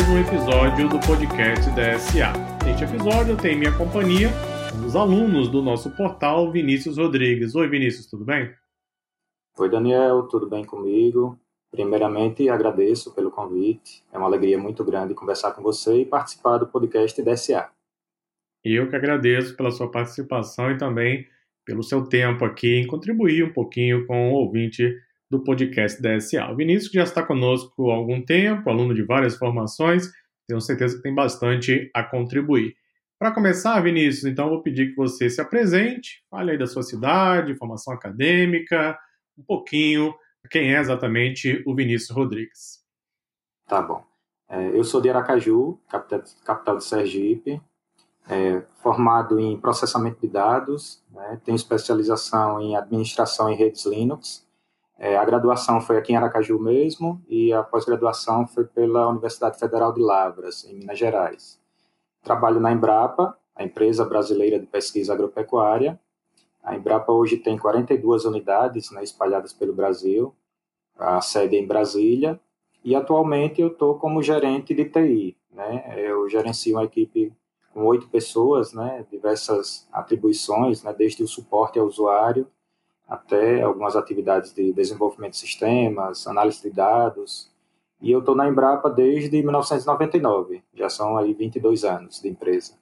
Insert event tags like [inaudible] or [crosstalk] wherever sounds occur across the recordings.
mais um episódio do podcast DSA. Neste episódio tenho minha companhia, um dos alunos do nosso portal, Vinícius Rodrigues. Oi, Vinícius, tudo bem? Oi, Daniel, tudo bem comigo? Primeiramente, agradeço pelo convite. É uma alegria muito grande conversar com você e participar do podcast DSA. Eu que agradeço pela sua participação e também pelo seu tempo aqui em contribuir um pouquinho com o ouvinte do podcast DSA. O Vinícius já está conosco há algum tempo, aluno de várias formações, tenho certeza que tem bastante a contribuir. Para começar, Vinícius, então vou pedir que você se apresente, fale aí da sua cidade, formação acadêmica, um pouquinho quem é exatamente o Vinícius Rodrigues. Tá bom. É, eu sou de Aracaju, capital, capital de Sergipe, é, formado em processamento de dados, né, tenho especialização em administração em redes Linux, é, a graduação foi aqui em Aracaju mesmo e a pós-graduação foi pela Universidade Federal de Lavras, em Minas Gerais. Trabalho na Embrapa, a empresa brasileira de pesquisa agropecuária. A Embrapa hoje tem 42 unidades né, espalhadas pelo Brasil, a sede é em Brasília, e atualmente eu estou como gerente de TI. Né? Eu gerencio uma equipe com oito pessoas, né, diversas atribuições, né, desde o suporte ao usuário, até algumas atividades de desenvolvimento de sistemas, análise de dados. E eu estou na Embrapa desde 1999, já são aí 22 anos de empresa.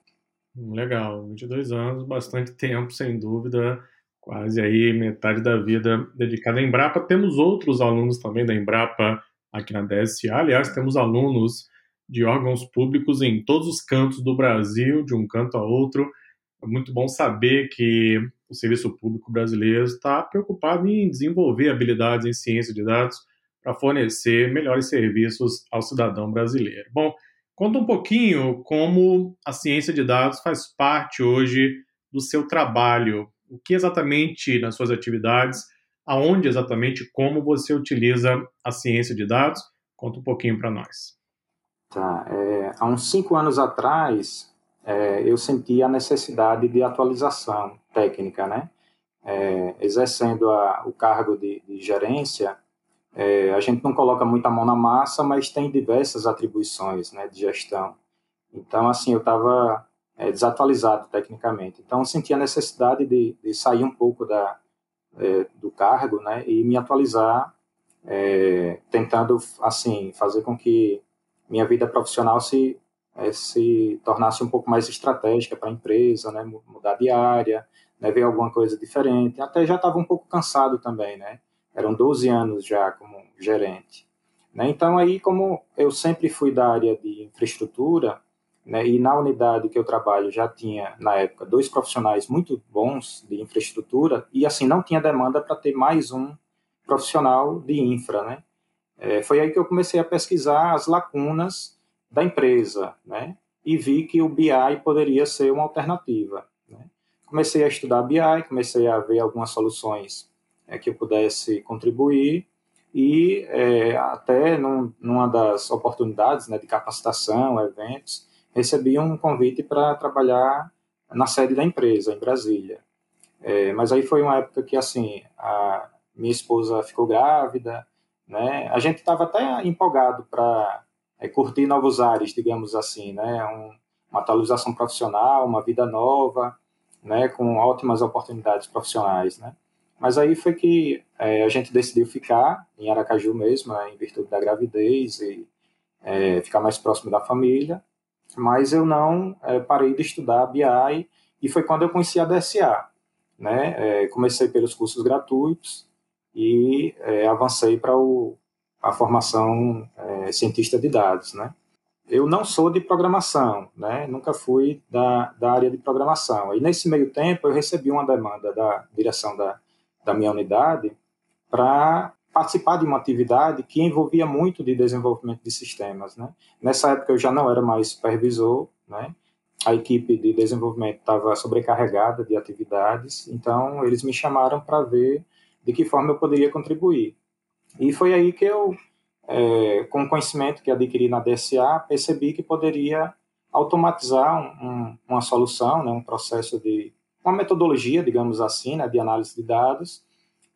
Legal, 22 anos, bastante tempo, sem dúvida, quase aí metade da vida dedicada à Embrapa. Temos outros alunos também da Embrapa aqui na DSA, aliás, temos alunos de órgãos públicos em todos os cantos do Brasil, de um canto a outro. É muito bom saber que o serviço público brasileiro está preocupado em desenvolver habilidades em ciência de dados para fornecer melhores serviços ao cidadão brasileiro. Bom, conta um pouquinho como a ciência de dados faz parte hoje do seu trabalho. O que exatamente nas suas atividades, aonde exatamente, como você utiliza a ciência de dados? Conta um pouquinho para nós. Tá, é, há uns cinco anos atrás, é, eu senti a necessidade de atualização técnica, né? É, exercendo a, o cargo de, de gerência, é, a gente não coloca muita mão na massa, mas tem diversas atribuições né, de gestão. Então, assim, eu estava é, desatualizado tecnicamente. Então, senti a necessidade de, de sair um pouco da, é, do cargo né, e me atualizar, é, tentando, assim, fazer com que minha vida profissional se é, se tornasse um pouco mais estratégica para a empresa, né, mudar de área, né, ver alguma coisa diferente. Até já estava um pouco cansado também, né? Eram 12 anos já como gerente. Né? Então aí, como eu sempre fui da área de infraestrutura, né, e na unidade que eu trabalho já tinha, na época, dois profissionais muito bons de infraestrutura, e assim, não tinha demanda para ter mais um profissional de infra, né? É, foi aí que eu comecei a pesquisar as lacunas da empresa, né? E vi que o BI poderia ser uma alternativa. Comecei a estudar BI, comecei a ver algumas soluções é, que eu pudesse contribuir e é, até num, numa das oportunidades né, de capacitação, eventos, recebi um convite para trabalhar na sede da empresa, em Brasília. É, mas aí foi uma época que, assim, a minha esposa ficou grávida, né? A gente estava até empolgado para é, curtir novos ares, digamos assim, né? Um, uma atualização profissional, uma vida nova, né? Com ótimas oportunidades profissionais, né? Mas aí foi que é, a gente decidiu ficar em Aracaju mesmo, né, em virtude da gravidez e é, ficar mais próximo da família. Mas eu não é, parei de estudar BI e foi quando eu conheci a DSA. Né? É, comecei pelos cursos gratuitos e é, avancei para a formação é, cientista de dados, né? Eu não sou de programação, né? Nunca fui da, da área de programação. E nesse meio tempo eu recebi uma demanda da direção da, da minha unidade para participar de uma atividade que envolvia muito de desenvolvimento de sistemas, né? Nessa época eu já não era mais supervisor, né? A equipe de desenvolvimento estava sobrecarregada de atividades, então eles me chamaram para ver de que forma eu poderia contribuir. E foi aí que eu, é, com o conhecimento que adquiri na DSA, percebi que poderia automatizar um, um, uma solução, né, um processo de uma metodologia, digamos assim, né, de análise de dados,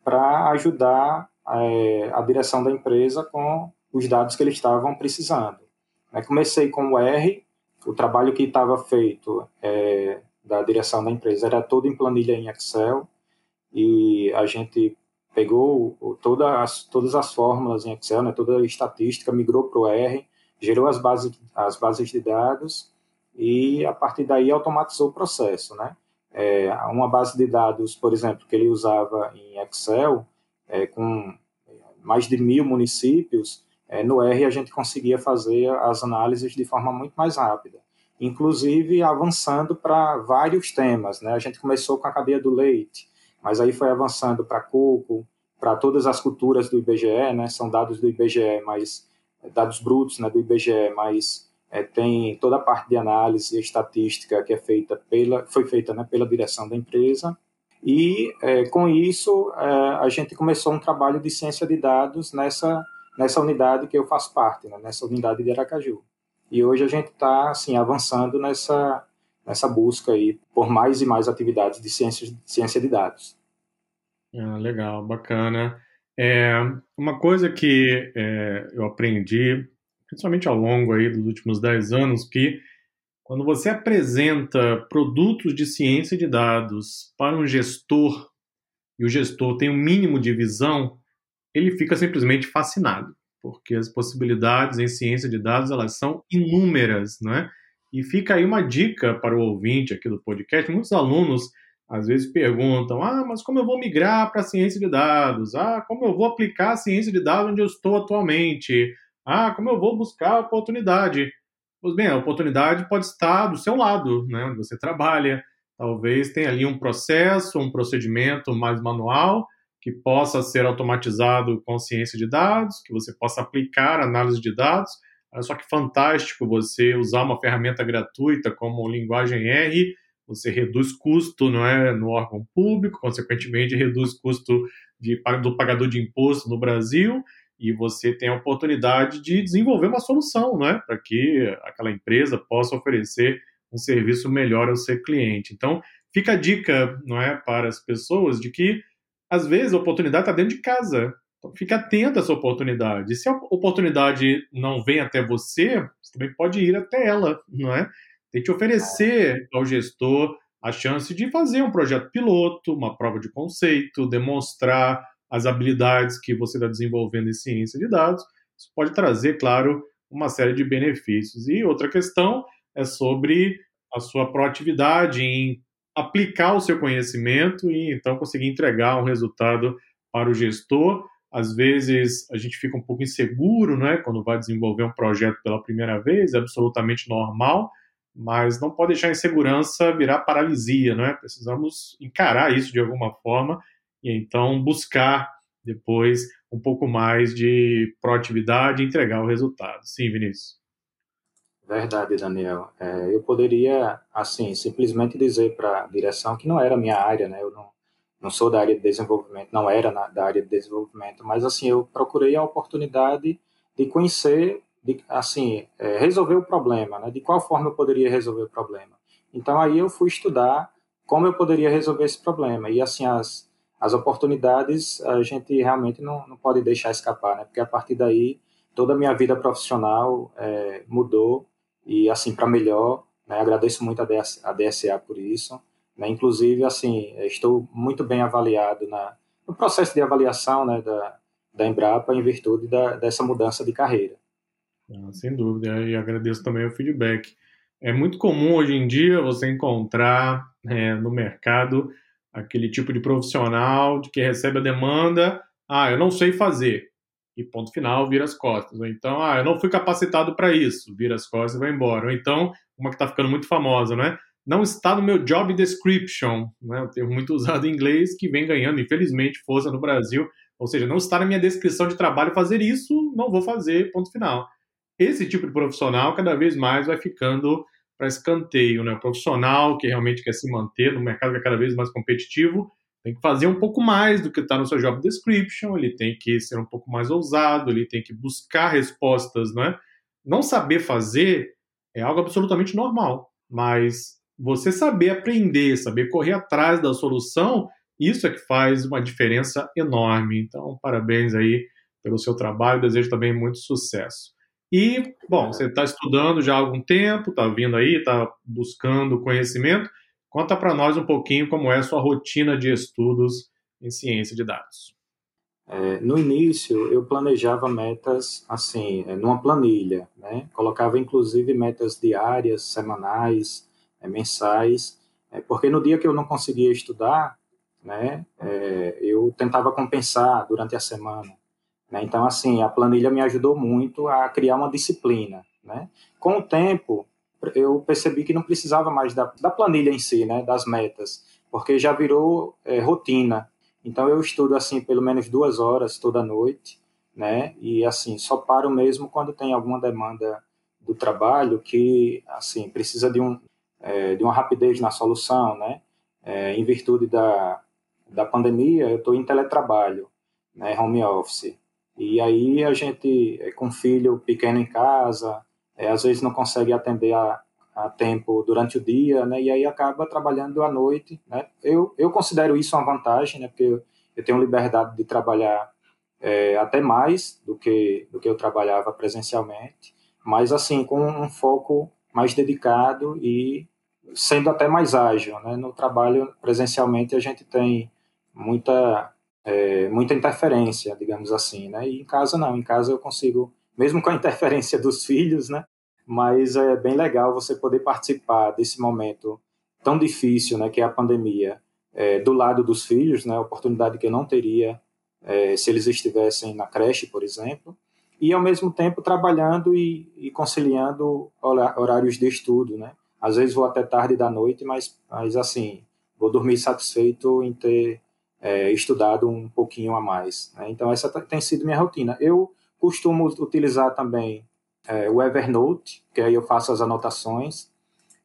para ajudar é, a direção da empresa com os dados que eles estavam precisando. Né? Comecei com o R, o trabalho que estava feito é, da direção da empresa era todo em planilha em Excel, e a gente pegou todas as, todas as fórmulas em Excel, né, toda a estatística, migrou para o R, gerou as bases, as bases de dados e, a partir daí, automatizou o processo. Né? É, uma base de dados, por exemplo, que ele usava em Excel, é, com mais de mil municípios, é, no R a gente conseguia fazer as análises de forma muito mais rápida, inclusive avançando para vários temas. Né? A gente começou com a cadeia do leite, mas aí foi avançando para coco, para todas as culturas do IBGE, né? São dados do IBGE, mas dados brutos, né, do IBGE, mas é, tem toda a parte de análise estatística que é feita pela, foi feita né, pela direção da empresa. E é, com isso é, a gente começou um trabalho de ciência de dados nessa nessa unidade que eu faço parte, né, nessa unidade de Aracaju. E hoje a gente está assim avançando nessa nessa busca aí por mais e mais atividades de ciência, ciência de dados. Ah, legal, bacana. É, uma coisa que é, eu aprendi, principalmente ao longo aí dos últimos 10 anos, que quando você apresenta produtos de ciência de dados para um gestor, e o gestor tem um mínimo de visão, ele fica simplesmente fascinado, porque as possibilidades em ciência de dados elas são inúmeras, né? E fica aí uma dica para o ouvinte aqui do podcast. Muitos alunos às vezes perguntam: ah, mas como eu vou migrar para a ciência de dados? Ah, como eu vou aplicar a ciência de dados onde eu estou atualmente? Ah, como eu vou buscar a oportunidade? Pois bem, a oportunidade pode estar do seu lado, né, onde você trabalha. Talvez tenha ali um processo, um procedimento mais manual que possa ser automatizado com ciência de dados, que você possa aplicar análise de dados só que fantástico você usar uma ferramenta gratuita como linguagem R, você reduz custo não é, no órgão público, consequentemente reduz custo de, do pagador de imposto no Brasil, e você tem a oportunidade de desenvolver uma solução é, para que aquela empresa possa oferecer um serviço melhor ao seu cliente. Então, fica a dica não é, para as pessoas de que, às vezes, a oportunidade está dentro de casa. Então, fique atento a essa oportunidade. Se a oportunidade não vem até você, você também pode ir até ela, não é? Tente oferecer ao gestor a chance de fazer um projeto piloto, uma prova de conceito, demonstrar as habilidades que você está desenvolvendo em ciência de dados. Isso pode trazer, claro, uma série de benefícios. E outra questão é sobre a sua proatividade em aplicar o seu conhecimento e então conseguir entregar um resultado para o gestor às vezes a gente fica um pouco inseguro, né, quando vai desenvolver um projeto pela primeira vez, é absolutamente normal, mas não pode deixar a insegurança virar paralisia, né? Precisamos encarar isso de alguma forma e então buscar depois um pouco mais de proatividade e entregar o resultado. Sim, Vinícius. Verdade, Daniel. É, eu poderia, assim, simplesmente dizer para a direção que não era minha área, né? Eu não, não sou da área de desenvolvimento, não era na, da área de desenvolvimento, mas assim eu procurei a oportunidade de conhecer, de, assim é, resolver o problema, né? De qual forma eu poderia resolver o problema. Então aí eu fui estudar como eu poderia resolver esse problema e assim as as oportunidades a gente realmente não, não pode deixar escapar, né? Porque a partir daí toda a minha vida profissional é, mudou e assim para melhor. Né? Agradeço muito a, DS, a DSA por isso. Né? Inclusive, assim, estou muito bem avaliado na, no processo de avaliação né, da, da Embrapa em virtude da, dessa mudança de carreira. Ah, sem dúvida, e agradeço também o feedback. É muito comum hoje em dia você encontrar é, no mercado aquele tipo de profissional de que recebe a demanda, ah, eu não sei fazer, e ponto final, vira as costas. Ou então, ah, eu não fui capacitado para isso, vira as costas e vai embora. Ou então, uma que está ficando muito famosa, né? Não está no meu job description, né, um termo muito usado em inglês, que vem ganhando, infelizmente, força no Brasil. Ou seja, não está na minha descrição de trabalho fazer isso, não vou fazer, ponto final. Esse tipo de profissional cada vez mais vai ficando para escanteio. Né? O profissional que realmente quer se manter no mercado que é cada vez mais competitivo tem que fazer um pouco mais do que está no seu job description, ele tem que ser um pouco mais ousado, ele tem que buscar respostas. Né? Não saber fazer é algo absolutamente normal, mas você saber aprender, saber correr atrás da solução, isso é que faz uma diferença enorme. Então, parabéns aí pelo seu trabalho, desejo também muito sucesso. E, bom, você está estudando já há algum tempo, está vindo aí, está buscando conhecimento. Conta para nós um pouquinho como é a sua rotina de estudos em ciência de dados. É, no início, eu planejava metas assim, é, numa planilha, né? Colocava inclusive metas diárias, semanais, é, mensais, é, porque no dia que eu não conseguia estudar, né, é, eu tentava compensar durante a semana. Né? Então, assim, a planilha me ajudou muito a criar uma disciplina. Né? Com o tempo, eu percebi que não precisava mais da, da planilha em si, né, das metas, porque já virou é, rotina. Então eu estudo assim pelo menos duas horas toda noite, né? E assim só paro mesmo quando tem alguma demanda do trabalho que assim precisa de um é, de uma rapidez na solução, né? É, em virtude da da pandemia eu estou em teletrabalho, né? Home office. E aí a gente é, com filho pequeno em casa, é, às vezes não consegue atender a, a tempo durante o dia, né? E aí acaba trabalhando à noite, né? Eu, eu considero isso uma vantagem, né? Porque eu, eu tenho liberdade de trabalhar é, até mais do que do que eu trabalhava presencialmente, mas assim com um foco mais dedicado e sendo até mais ágil, né? No trabalho presencialmente a gente tem muita é, muita interferência, digamos assim, né? E em casa não, em casa eu consigo, mesmo com a [laughs] interferência dos filhos, né? mas é bem legal você poder participar desse momento tão difícil, né, que é a pandemia, é, do lado dos filhos, né, oportunidade que eu não teria é, se eles estivessem na creche, por exemplo, e ao mesmo tempo trabalhando e, e, conciliando horários de estudo, né. Às vezes vou até tarde da noite, mas, mas assim, vou dormir satisfeito em ter é, estudado um pouquinho a mais. Né? Então essa tem sido minha rotina. Eu costumo utilizar também é, o Evernote, que aí eu faço as anotações,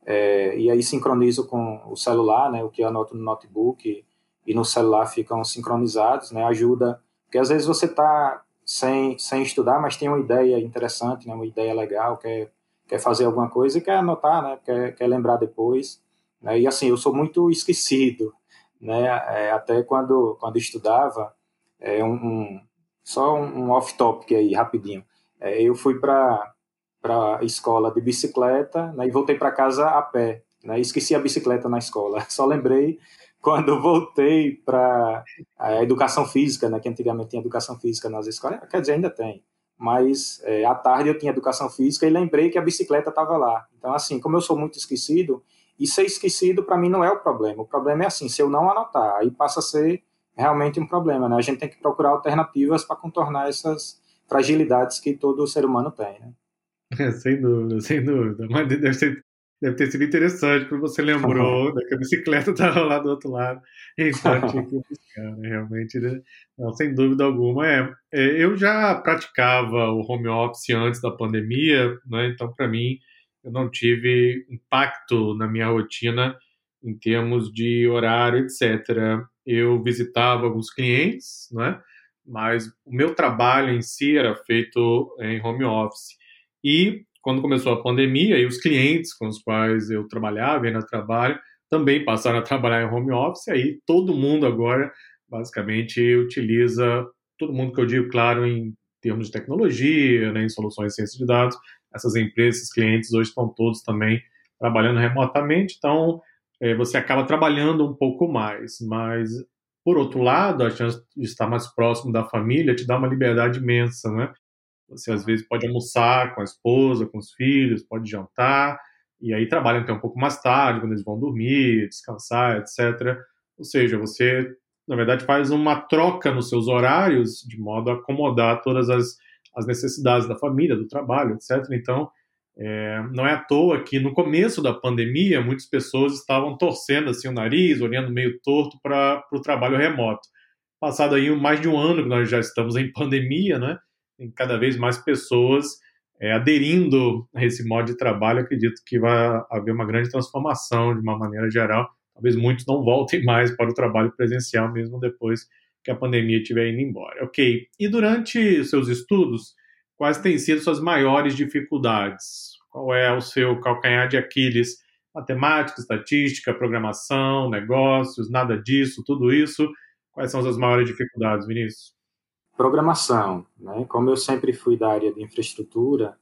é, e aí sincronizo com o celular, né, o que eu anoto no notebook e no celular ficam sincronizados, né, ajuda, porque às vezes você está sem, sem estudar, mas tem uma ideia interessante, né, uma ideia legal, quer, quer fazer alguma coisa e quer anotar, né, quer, quer lembrar depois, né, e assim, eu sou muito esquecido, né, é, até quando, quando estudava, é um, um só um, off-topic aí, rapidinho, é, eu fui para a escola de bicicleta né, e voltei para casa a pé. Né, esqueci a bicicleta na escola. [laughs] Só lembrei quando voltei para a educação física, né, que antigamente tinha educação física nas escolas. Quer dizer, ainda tem. Mas é, à tarde eu tinha educação física e lembrei que a bicicleta estava lá. Então, assim, como eu sou muito esquecido, e ser esquecido para mim não é o problema. O problema é assim, se eu não anotar, aí passa a ser realmente um problema. Né? A gente tem que procurar alternativas para contornar essas fragilidades que todo ser humano tem, né? É, [laughs] sem dúvida, sem dúvida. Mas deve, ser, deve ter sido interessante, porque você lembrou né, que a bicicleta [laughs] estava lá do outro lado, então [laughs] tinha que buscar, né? realmente, né? Não, sem dúvida alguma. É, é, eu já praticava o home office antes da pandemia, né? então para mim eu não tive impacto na minha rotina em termos de horário, etc. Eu visitava alguns clientes, né? mas o meu trabalho em si era feito em home office. E quando começou a pandemia, e os clientes com os quais eu trabalhava e ainda trabalho também passaram a [laughs] trabalhar em home office, aí todo mundo agora basicamente utiliza, todo mundo que eu digo, claro, em termos de tecnologia, né, em soluções de ciência de dados, essas empresas, esses clientes hoje estão todos também trabalhando remotamente, então é, você acaba trabalhando um pouco mais, mas por outro lado, a chance de estar mais próximo da família te dá uma liberdade imensa, né? Você às vezes pode almoçar com a esposa, com os filhos, pode jantar, e aí trabalha até um pouco mais tarde, quando eles vão dormir, descansar, etc. Ou seja, você, na verdade, faz uma troca nos seus horários de modo a acomodar todas as, as necessidades da família, do trabalho, etc. Então, é, não é à toa que no começo da pandemia muitas pessoas estavam torcendo assim o nariz, olhando meio torto para o trabalho remoto. Passado aí mais de um ano que nós já estamos em pandemia, né? Tem cada vez mais pessoas é, aderindo a esse modo de trabalho. Acredito que vai haver uma grande transformação de uma maneira geral. Talvez muitos não voltem mais para o trabalho presencial mesmo depois que a pandemia estiver indo embora. Ok. E durante seus estudos, quais têm sido suas maiores dificuldades? Qual é o seu calcanhar de Aquiles? Matemática, estatística, programação, negócios, nada disso, tudo isso. Quais são as maiores dificuldades, Vinícius? Programação, né? Como eu sempre fui da área de infraestrutura,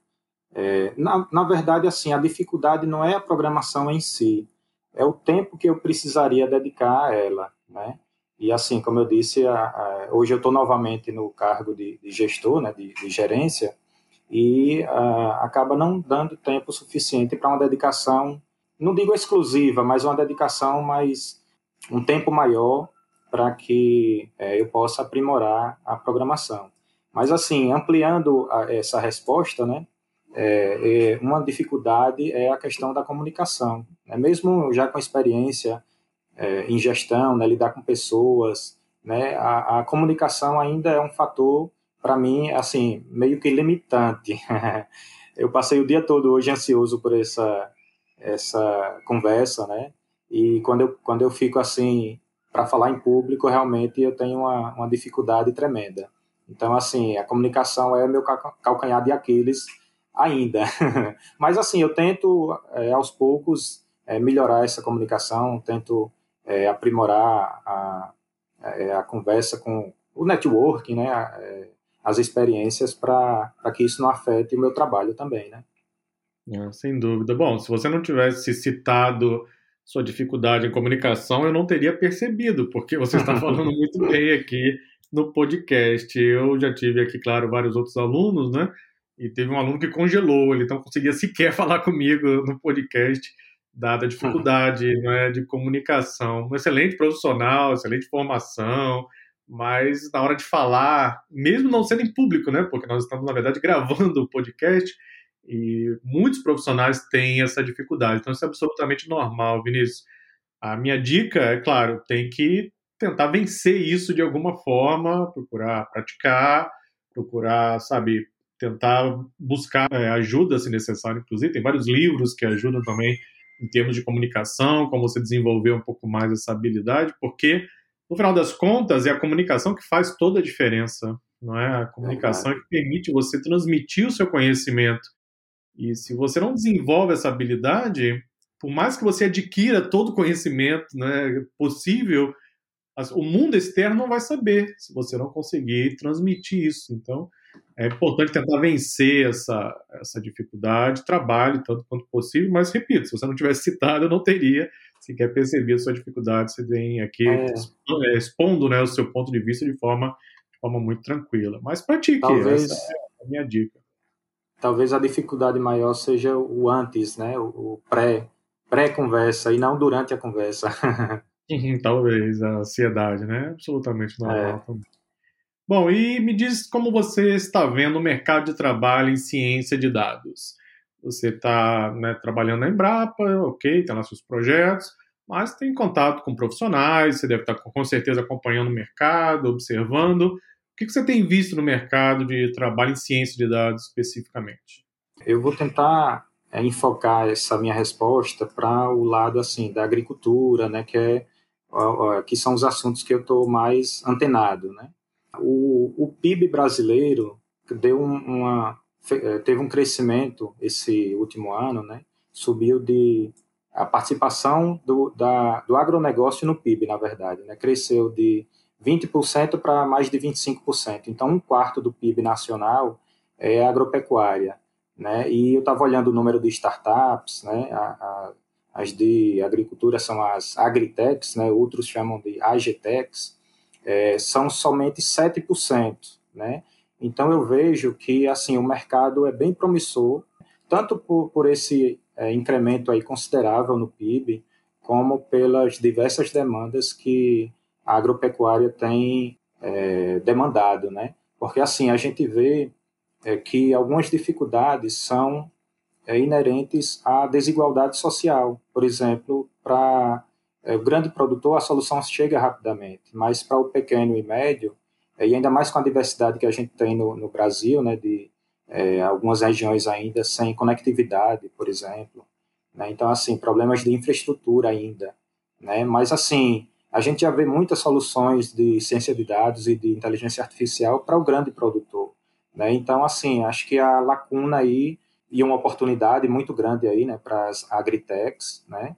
É, na, na verdade, assim, a dificuldade não é a programação em si, é o tempo que eu precisaria dedicar a ela, né? E assim, como eu disse, a, a, hoje eu estou novamente no cargo de, de gestor, né, de, de gerência, e a, acaba não dando tempo suficiente para uma dedicação, não digo exclusiva, mas uma dedicação mais, um tempo maior para que é, eu possa aprimorar a programação. Mas assim, ampliando essa resposta, né, é, é, uma dificuldade é a questão da comunicação. Né? Mesmo já com experiência é, em gestão, né, lidar com pessoas, né, a, a comunicação ainda é um fator, para mim, assim, meio que limitante. [laughs] eu passei o dia todo hoje ansioso por essa, essa conversa, né? E quando eu, quando eu fico assim, para falar em público, realmente eu tenho uma, uma dificuldade tremenda. Então, assim, a comunicação é meu calcanhar de Aquiles ainda. [laughs] Mas, assim, eu tento, é, aos poucos, é, melhorar essa comunicação, tento é, aprimorar a, é, a, conversa com o networking, né, é, as experiências para que isso não afete o meu trabalho também, né. Sem dúvida. Bom, se você não tivesse citado sua dificuldade em comunicação, eu não teria percebido, porque você está falando [laughs] muito bem aqui no podcast. Eu já tive aqui, claro, vários outros alunos, né? E teve um aluno que congelou, ele não conseguia sequer [laughs] falar comigo no podcast, dada a dificuldade [laughs] né, de comunicação. Um excelente profissional, excelente formação, mas na hora de falar, mesmo não sendo em público, né? Porque nós estamos, na verdade, gravando o podcast e muitos profissionais têm essa dificuldade. Então, isso é absolutamente normal, Vinícius. A minha dica é, claro, tem que tentar vencer isso de alguma forma, procurar praticar, procurar, sabe, tentar buscar é, ajuda se necessário, inclusive. Tem vários livros que ajudam também em termos de comunicação, como você desenvolver um pouco mais essa habilidade, porque no final das contas é a comunicação que faz toda a diferença, não é? A comunicação é que permite você transmitir o seu conhecimento. E se você não desenvolve essa habilidade, por mais que você adquira todo o conhecimento né, possível, o mundo externo não vai saber se você não conseguir transmitir isso. Então, é importante tentar vencer essa, essa dificuldade, trabalhe tanto quanto possível, mas repito, se você não tivesse [laughs] citado, eu não teria sequer percebido a sua dificuldade, você vem aqui é. é. expondo né, o seu ponto de vista de forma, de forma muito tranquila. Mas pratique, Talvez... essa é a minha dica. Talvez a dificuldade maior seja o antes, né, o pré, pré-conversa e não durante a conversa. [laughs] [laughs] Talvez, a ansiedade, né? Absolutamente normal é. Bom, e me diz como você está vendo o mercado de trabalho em ciência de dados. Você está né, trabalhando na Embrapa, ok, está nos seus projetos, mas tem contato com profissionais, você deve estar com certeza acompanhando o mercado, observando. O que você tem visto no mercado de trabalho em ciência de dados especificamente? Eu vou tentar é, enfocar essa minha resposta para o lado assim da agricultura, né, que é que são os assuntos que eu estou mais antenado, né? O, o PIB brasileiro deu uma, eh, teve um crescimento esse último ano, né? Subiu de a participação do, da, do agronegócio no PIB, na verdade, né? Cresceu de 20% para mais de 25%. Então, um quarto do PIB nacional é agropecuária, né? E eu estava olhando o número de startups, né? A, a, as de agricultura são as agritechs, né? Outros chamam de agtechs é, são somente 7%, né? Então eu vejo que assim o mercado é bem promissor, tanto por, por esse é, incremento aí considerável no PIB, como pelas diversas demandas que a agropecuária tem é, demandado, né? Porque assim a gente vê é, que algumas dificuldades são é, inerentes à desigualdade social, por exemplo, para é, o grande produtor, a solução chega rapidamente, mas para o pequeno e médio, é, e ainda mais com a diversidade que a gente tem no, no Brasil, né, de é, algumas regiões ainda sem conectividade, por exemplo, né, então, assim, problemas de infraestrutura ainda, né, mas, assim, a gente já vê muitas soluções de ciência de dados e de inteligência artificial para o grande produtor, né, então, assim, acho que a lacuna aí e uma oportunidade muito grande aí, né, para as agritechs, né,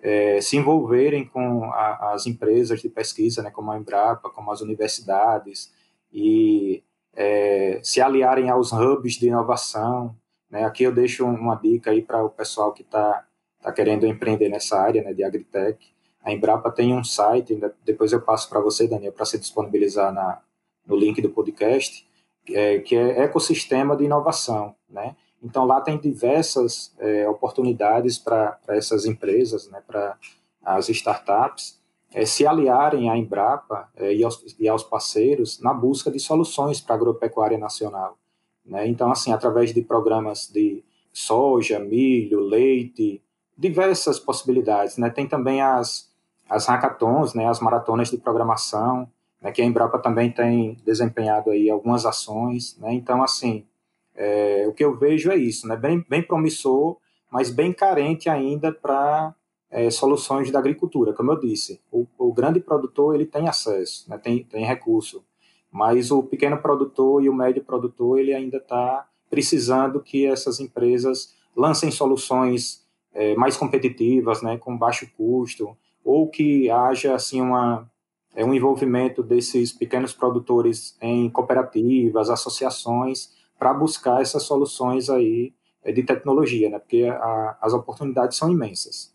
é, se envolverem com a, as empresas de pesquisa, né, como a Embrapa, como as universidades, e é, se aliarem aos hubs de inovação. Né? Aqui eu deixo uma dica aí para o pessoal que está tá querendo empreender nessa área né, de agritech. A Embrapa tem um site, depois eu passo para você, Daniel, para se disponibilizar na, no link do podcast, é, que é ecossistema de inovação, né? Então lá tem diversas é, oportunidades para essas empresas, né, para as startups, é, se aliarem à Embrapa é, e, aos, e, aos, parceiros na busca de soluções para a agropecuária nacional. Né? Então, assim, através de programas de soja, milho, leite, diversas possibilidades. Né? Tem também as, as hackathons, né, as maratonas de programação, né, que a Embrapa também tem desempenhado aí algumas ações. Né? Então, assim, é, o que eu vejo é isso, né? bem, bem promissor, mas bem carente ainda para é, soluções da agricultura. Como eu disse, o, o grande produtor ele tem acesso, né? tem, tem recurso, mas o pequeno produtor e o médio produtor ele ainda está precisando que essas empresas lancem soluções é, mais competitivas, né, com baixo custo, ou que haja assim uma é, um envolvimento desses pequenos produtores em cooperativas, associações, para buscar essas soluções aí é, de tecnologia, né? Porque a, as oportunidades são imensas.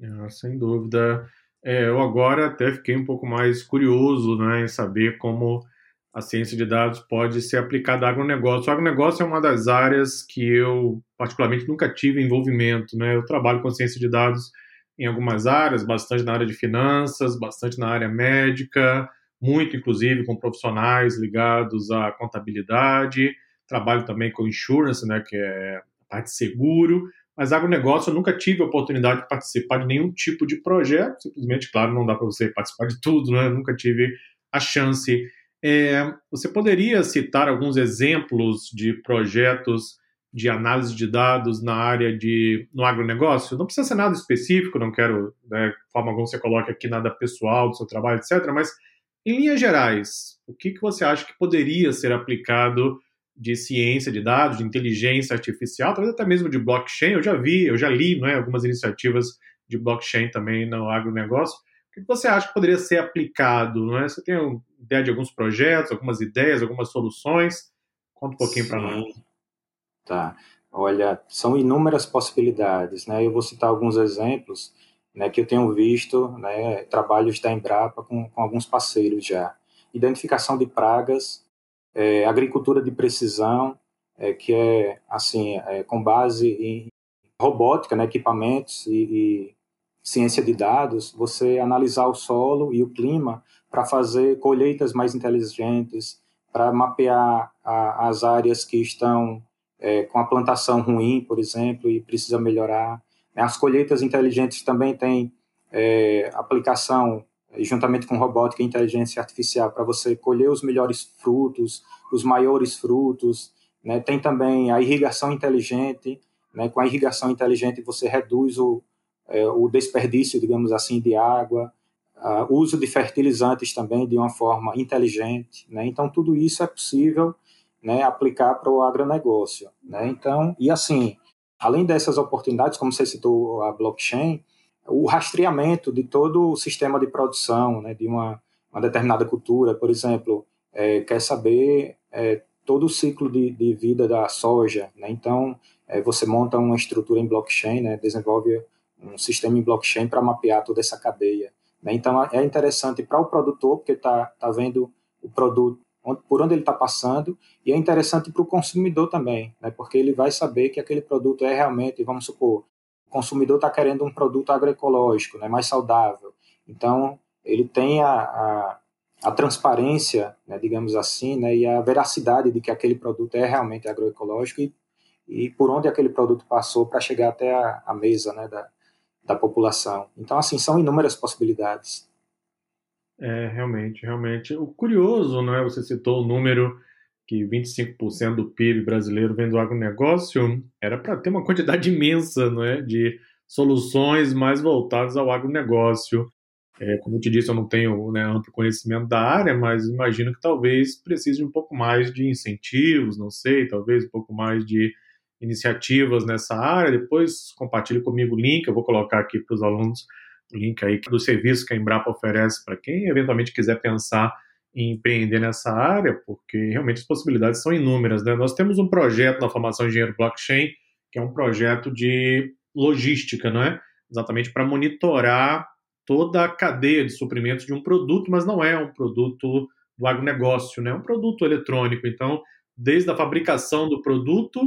É, sem dúvida. É, eu agora até fiquei um pouco mais curioso né, em saber como a ciência de dados pode ser aplicada ao agronegócio. O agronegócio é uma das áreas que eu, particularmente, nunca tive envolvimento. Né? Eu trabalho com ciência de dados em algumas áreas, bastante na área de finanças, bastante na área médica, muito, inclusive, com profissionais ligados à contabilidade. Trabalho também com insurance, né, que é a parte de seguro. Mas agronegócio eu nunca tive a oportunidade de participar de nenhum tipo de projeto. Simplesmente, claro, não dá para você participar de tudo, né? Nunca tive a chance. É, você poderia citar alguns exemplos de projetos de análise de dados na área de no agronegócio? Não precisa ser nada específico, não quero, né, de forma alguma você coloque aqui nada pessoal do seu trabalho, etc. Mas, em linhas gerais, o que, que você acha que poderia ser aplicado de ciência de dados, de inteligência artificial, talvez até mesmo de blockchain? Eu já vi, eu já li né, algumas iniciativas de blockchain também no agronegócio. O que você acha que poderia ser aplicado? Não é? Você tem ideia de alguns projetos, algumas ideias, algumas soluções? Conta um pouquinho para nós. Tá. Olha, são inúmeras possibilidades, né? Eu vou citar alguns exemplos, né, que eu tenho visto, né, trabalhos da Embrapa com, com alguns parceiros já. Identificação de pragas, é, agricultura de precisão, é, que é assim, é, com base em robótica, né, equipamentos e, e ciência de dados, você analisar o solo e o clima para fazer colheitas mais inteligentes, para mapear a, as áreas que estão é, com a plantação ruim, por exemplo, e precisa melhorar. As colheitas inteligentes também têm é, aplicação juntamente com robótica e inteligência artificial para você colher os melhores frutos, os maiores frutos. Né? Tem também a irrigação inteligente. Né? Com a irrigação inteligente você reduz o, é, o desperdício, digamos assim, de água, o uso de fertilizantes também de uma forma inteligente, né? Então tudo isso é possível, né, aplicar para o agronegócio, né? Então, e assim, além dessas oportunidades, como você citou a blockchain, o rastreamento de todo o sistema de produção, né, de uma, uma determinada cultura, por exemplo, é, quer saber é, todo o ciclo de, de vida da soja, né? Então, é, você monta uma estrutura em blockchain, né, desenvolve um sistema em blockchain para mapear toda essa cadeia. Né? Então é interessante para o produtor, porque está tá vendo o produto por onde ele está passando, e é interessante para o consumidor também, né? porque ele vai saber que aquele produto é realmente, vamos supor, o consumidor está querendo um produto agroecológico, né? mais saudável. Então ele tem a, a, a transparência, né? digamos assim, né? e a veracidade de que aquele produto é realmente agroecológico e, e por onde aquele produto passou para chegar até a, a mesa né? da, da população. Então, assim, são inúmeras possibilidades. É, realmente, realmente. O curioso, não é? Você citou o número que 25% do PIB brasileiro vem do agronegócio, era para ter uma quantidade [laughs] imensa não é, de soluções mais voltadas ao agronegócio. É, como eu te disse, eu não tenho né, amplo conhecimento da área, mas imagino que talvez precise um pouco mais de incentivos, não sei, talvez um pouco mais de iniciativas nessa área. Depois compartilhe comigo o link, eu vou colocar aqui para os alunos link aí do serviço que a Embrapa oferece para quem eventualmente quiser pensar em empreender nessa área, porque realmente as possibilidades são inúmeras. Né? Nós temos um projeto na formação engenheiro blockchain, que é um projeto de logística, não é? exatamente para monitorar toda a cadeia de suprimentos de um produto, mas não é um produto do agronegócio, né? é um produto eletrônico. Então, desde a fabricação do produto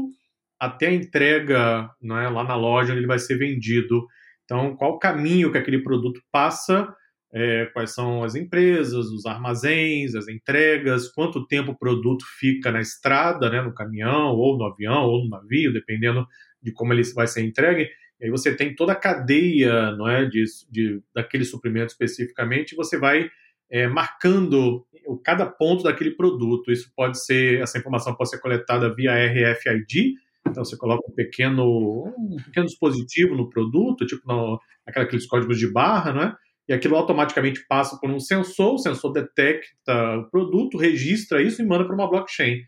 até a entrega não é, lá na loja onde ele vai ser vendido. Então, qual o caminho que aquele produto passa é, quais são as empresas, os armazéns, as entregas, quanto tempo o produto fica na estrada, né, no caminhão, ou no avião, ou no navio, dependendo de como ele vai ser entregue. E aí você tem toda a cadeia não é, de, de daquele suprimento especificamente, e você vai é, marcando cada ponto daquele produto. Isso pode ser, essa informação pode ser coletada via RFID, então você coloca um pequeno, um pequeno dispositivo no produto, tipo no, aqueles códigos de barra, não é? e aquilo automaticamente passa por um sensor, o sensor detecta o produto, registra isso e manda para uma blockchain.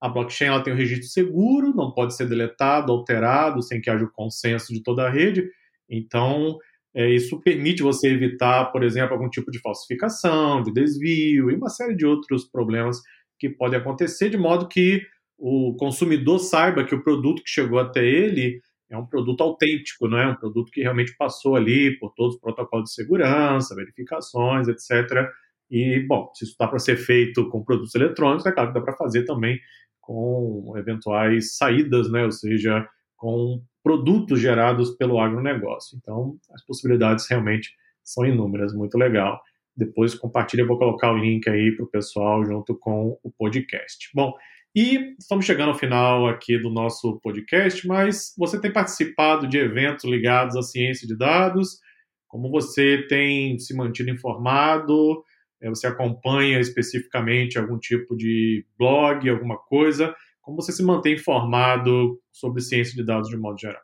A blockchain ela tem um registro seguro, não pode ser deletado, alterado, sem que haja o consenso de toda a rede. Então, é, isso permite você evitar, por exemplo, algum tipo de falsificação, de desvio e uma série de outros problemas que podem acontecer, de modo que o consumidor saiba que o produto que chegou até ele é um produto autêntico, não é um produto que realmente passou ali por todos os protocolos de segurança, verificações, etc. E, bom, se isso está para ser feito com produtos eletrônicos, é claro que dá para fazer também com eventuais saídas, né? ou seja, com produtos gerados pelo agronegócio. Então, as possibilidades realmente são inúmeras, muito legal. Depois compartilha, eu vou colocar o link aí para o pessoal junto com o podcast. Bom, e estamos chegando ao final aqui do nosso podcast, mas você tem participado de eventos ligados à ciência de dados? Como você tem se mantido informado? É, você acompanha especificamente algum tipo de blog, alguma coisa? Como você se mantém informado sobre ciência de dados de modo geral?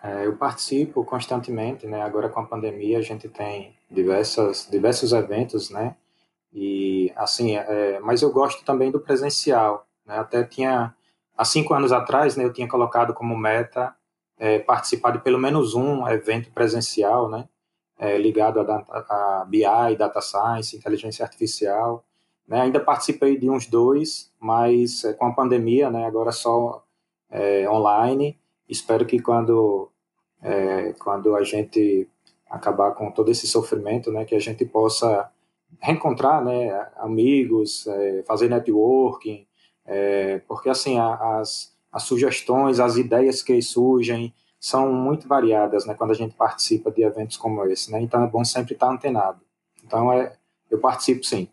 É, eu participo constantemente, né? Agora com a pandemia a gente tem diversas, diversos eventos, né? E assim, é, mas eu gosto também do presencial. Né? Até tinha há cinco anos atrás, né, eu tinha colocado como meta é, participar de pelo menos um evento presencial, né, é, ligado a, data, a BI, data science, inteligência artificial. Né? Ainda participei de uns dois, mas é, com a pandemia, né, agora só é, online. Espero que quando é, quando a gente acabar com todo esse sofrimento, né, que a gente possa reencontrar né, amigos, é, fazer networking, é, porque assim as, as sugestões, as ideias que surgem são muito variadas né, quando a gente participa de eventos como esse, né? então é bom sempre estar antenado. Então é, eu participo sim.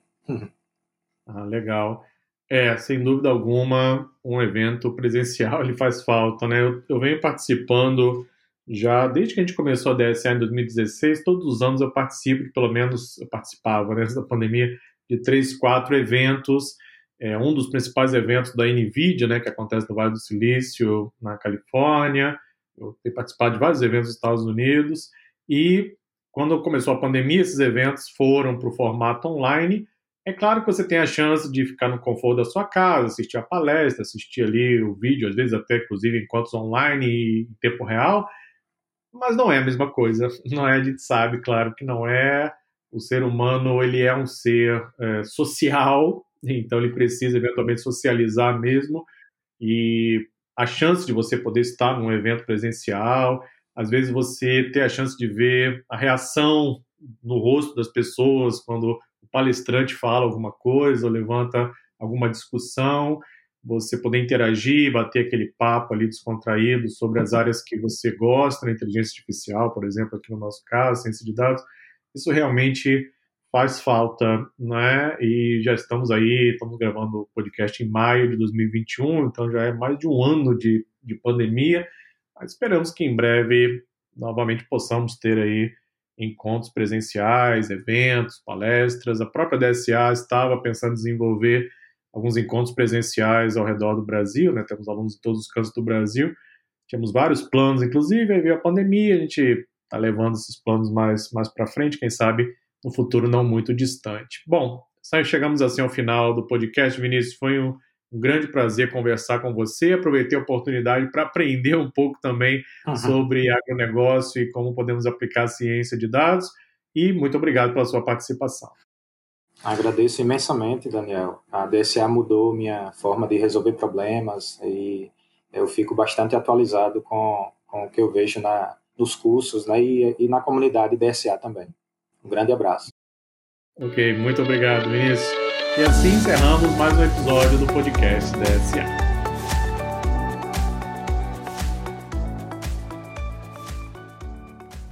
ah, legal. É, sem dúvida alguma, um evento presencial [laughs] ele faz falta, né? Eu, eu venho participando já desde que a gente começou a DSA em 2016, todos os anos eu participo, pelo menos eu participava né, antes da pandemia, de três, quatro eventos. É, um dos principais eventos da NVIDIA, né, que acontece no Vale do Silício, na Califórnia. Eu tenho participado de vários eventos nos Estados Unidos. E quando começou a pandemia, esses eventos foram para o formato online. É claro que você tem a chance de ficar no conforto da sua casa, assistir a palestra, assistir ali o vídeo, às vezes até inclusive encontros online em tempo real mas não é a mesma coisa. [laughs] Não é, a gente sabe, claro que não é. O ser humano ele é um ser é, social, [laughs] então ele precisa eventualmente socializar mesmo. E a chance de você poder estar num evento presencial, às vezes você ter a chance de ver a reação no rosto das pessoas quando o palestrante fala alguma coisa ou levanta alguma discussão você poder interagir, bater aquele papo ali descontraído sobre as áreas que você gosta, na inteligência artificial, por exemplo, aqui no nosso caso, ciência de dados, isso realmente faz falta, né? E já estamos aí, estamos gravando o podcast em maio de 2021, então já é mais de um ano de, de pandemia, mas esperamos que em breve novamente possamos ter aí encontros presenciais, eventos, palestras. A própria DSA estava pensando em desenvolver alguns encontros presenciais ao redor do Brasil, né? Temos alunos de todos os cantos do Brasil. Tínhamos vários planos, inclusive, aí veio a pandemia, a gente está levando esses planos mais, mais para frente, quem sabe no futuro não muito distante. Bom, chegamos assim ao final do podcast, Vinícius. Foi um, um grande prazer conversar com você. Aproveitei a oportunidade para aprender um pouco também uhum. sobre agronegócio e como podemos aplicar a ciência de dados. E muito obrigado pela sua participação. Agradeço imensamente, Daniel. A DSA mudou minha forma de resolver problemas e eu fico bastante atualizado com, com o que eu vejo na, nos cursos né, e, e na comunidade DSA também. Um grande abraço. Ok, muito obrigado, Vinícius. E assim encerramos mais um episódio do podcast DSA.